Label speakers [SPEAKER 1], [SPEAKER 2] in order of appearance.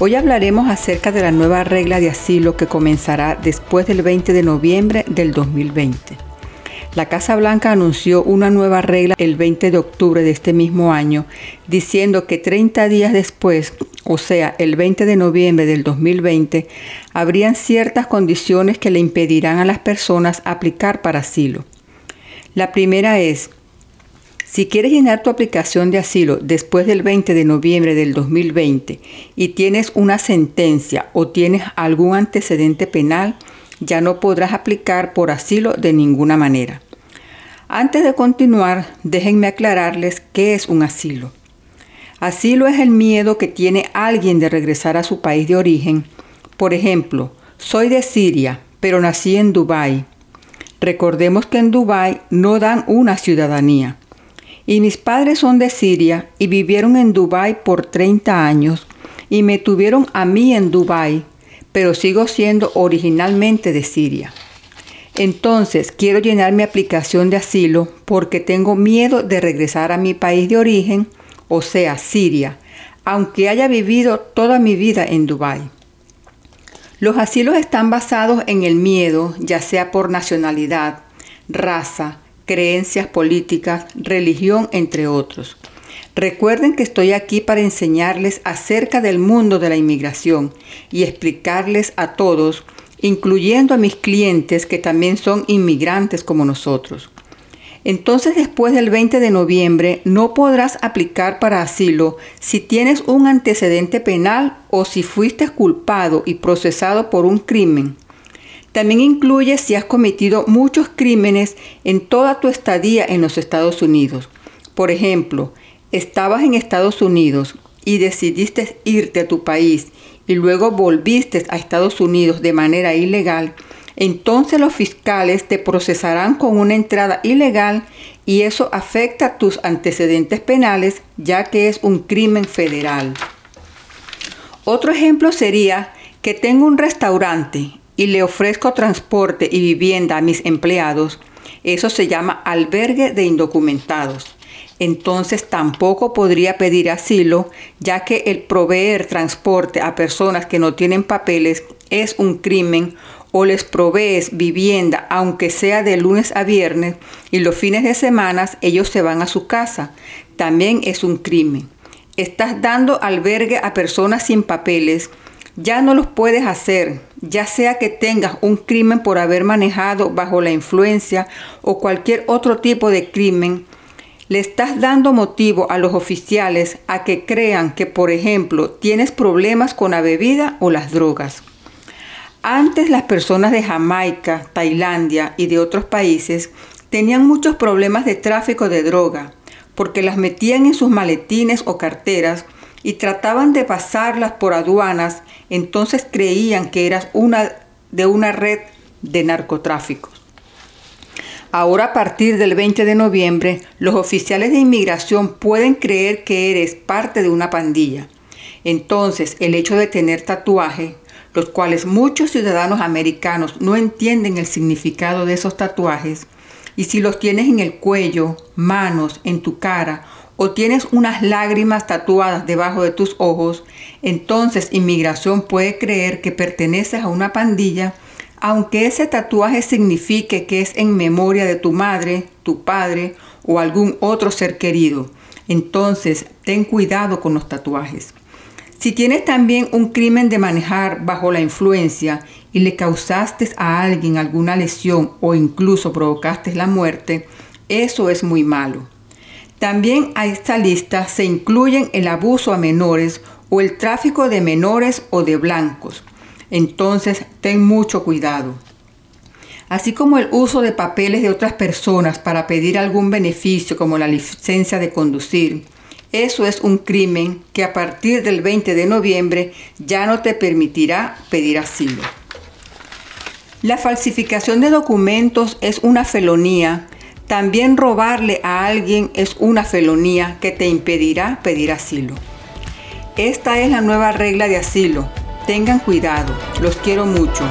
[SPEAKER 1] Hoy hablaremos acerca de la nueva regla de asilo que comenzará después del 20 de noviembre del 2020. La Casa Blanca anunció una nueva regla el 20 de octubre de este mismo año, diciendo que 30 días después, o sea, el 20 de noviembre del 2020, habrían ciertas condiciones que le impedirán a las personas aplicar para asilo. La primera es si quieres llenar tu aplicación de asilo después del 20 de noviembre del 2020 y tienes una sentencia o tienes algún antecedente penal, ya no podrás aplicar por asilo de ninguna manera. Antes de continuar, déjenme aclararles qué es un asilo. Asilo es el miedo que tiene alguien de regresar a su país de origen. Por ejemplo, soy de Siria, pero nací en Dubái. Recordemos que en Dubái no dan una ciudadanía. Y mis padres son de Siria y vivieron en Dubái por 30 años y me tuvieron a mí en Dubái, pero sigo siendo originalmente de Siria. Entonces quiero llenar mi aplicación de asilo porque tengo miedo de regresar a mi país de origen, o sea, Siria, aunque haya vivido toda mi vida en Dubái. Los asilos están basados en el miedo, ya sea por nacionalidad, raza, creencias políticas, religión, entre otros. Recuerden que estoy aquí para enseñarles acerca del mundo de la inmigración y explicarles a todos, incluyendo a mis clientes que también son inmigrantes como nosotros. Entonces después del 20 de noviembre no podrás aplicar para asilo si tienes un antecedente penal o si fuiste culpado y procesado por un crimen también incluye si has cometido muchos crímenes en toda tu estadía en los Estados Unidos. Por ejemplo, estabas en Estados Unidos y decidiste irte a tu país y luego volviste a Estados Unidos de manera ilegal, entonces los fiscales te procesarán con una entrada ilegal y eso afecta tus antecedentes penales ya que es un crimen federal. Otro ejemplo sería que tengo un restaurante y le ofrezco transporte y vivienda a mis empleados, eso se llama albergue de indocumentados. Entonces tampoco podría pedir asilo, ya que el proveer transporte a personas que no tienen papeles es un crimen o les provees vivienda, aunque sea de lunes a viernes, y los fines de semana ellos se van a su casa. También es un crimen. Estás dando albergue a personas sin papeles, ya no los puedes hacer, ya sea que tengas un crimen por haber manejado bajo la influencia o cualquier otro tipo de crimen, le estás dando motivo a los oficiales a que crean que, por ejemplo, tienes problemas con la bebida o las drogas. Antes las personas de Jamaica, Tailandia y de otros países tenían muchos problemas de tráfico de droga porque las metían en sus maletines o carteras y trataban de pasarlas por aduanas, entonces creían que eras una de una red de narcotráfico. Ahora a partir del 20 de noviembre, los oficiales de inmigración pueden creer que eres parte de una pandilla. Entonces, el hecho de tener tatuaje, los cuales muchos ciudadanos americanos no entienden el significado de esos tatuajes, y si los tienes en el cuello, manos, en tu cara o tienes unas lágrimas tatuadas debajo de tus ojos, entonces inmigración puede creer que perteneces a una pandilla, aunque ese tatuaje signifique que es en memoria de tu madre, tu padre o algún otro ser querido. Entonces, ten cuidado con los tatuajes. Si tienes también un crimen de manejar bajo la influencia y le causaste a alguien alguna lesión o incluso provocaste la muerte, eso es muy malo. También a esta lista se incluyen el abuso a menores o el tráfico de menores o de blancos. Entonces, ten mucho cuidado. Así como el uso de papeles de otras personas para pedir algún beneficio como la licencia de conducir, eso es un crimen que a partir del 20 de noviembre ya no te permitirá pedir asilo. La falsificación de documentos es una felonía. También robarle a alguien es una felonía que te impedirá pedir asilo. Esta es la nueva regla de asilo. Tengan cuidado. Los quiero mucho.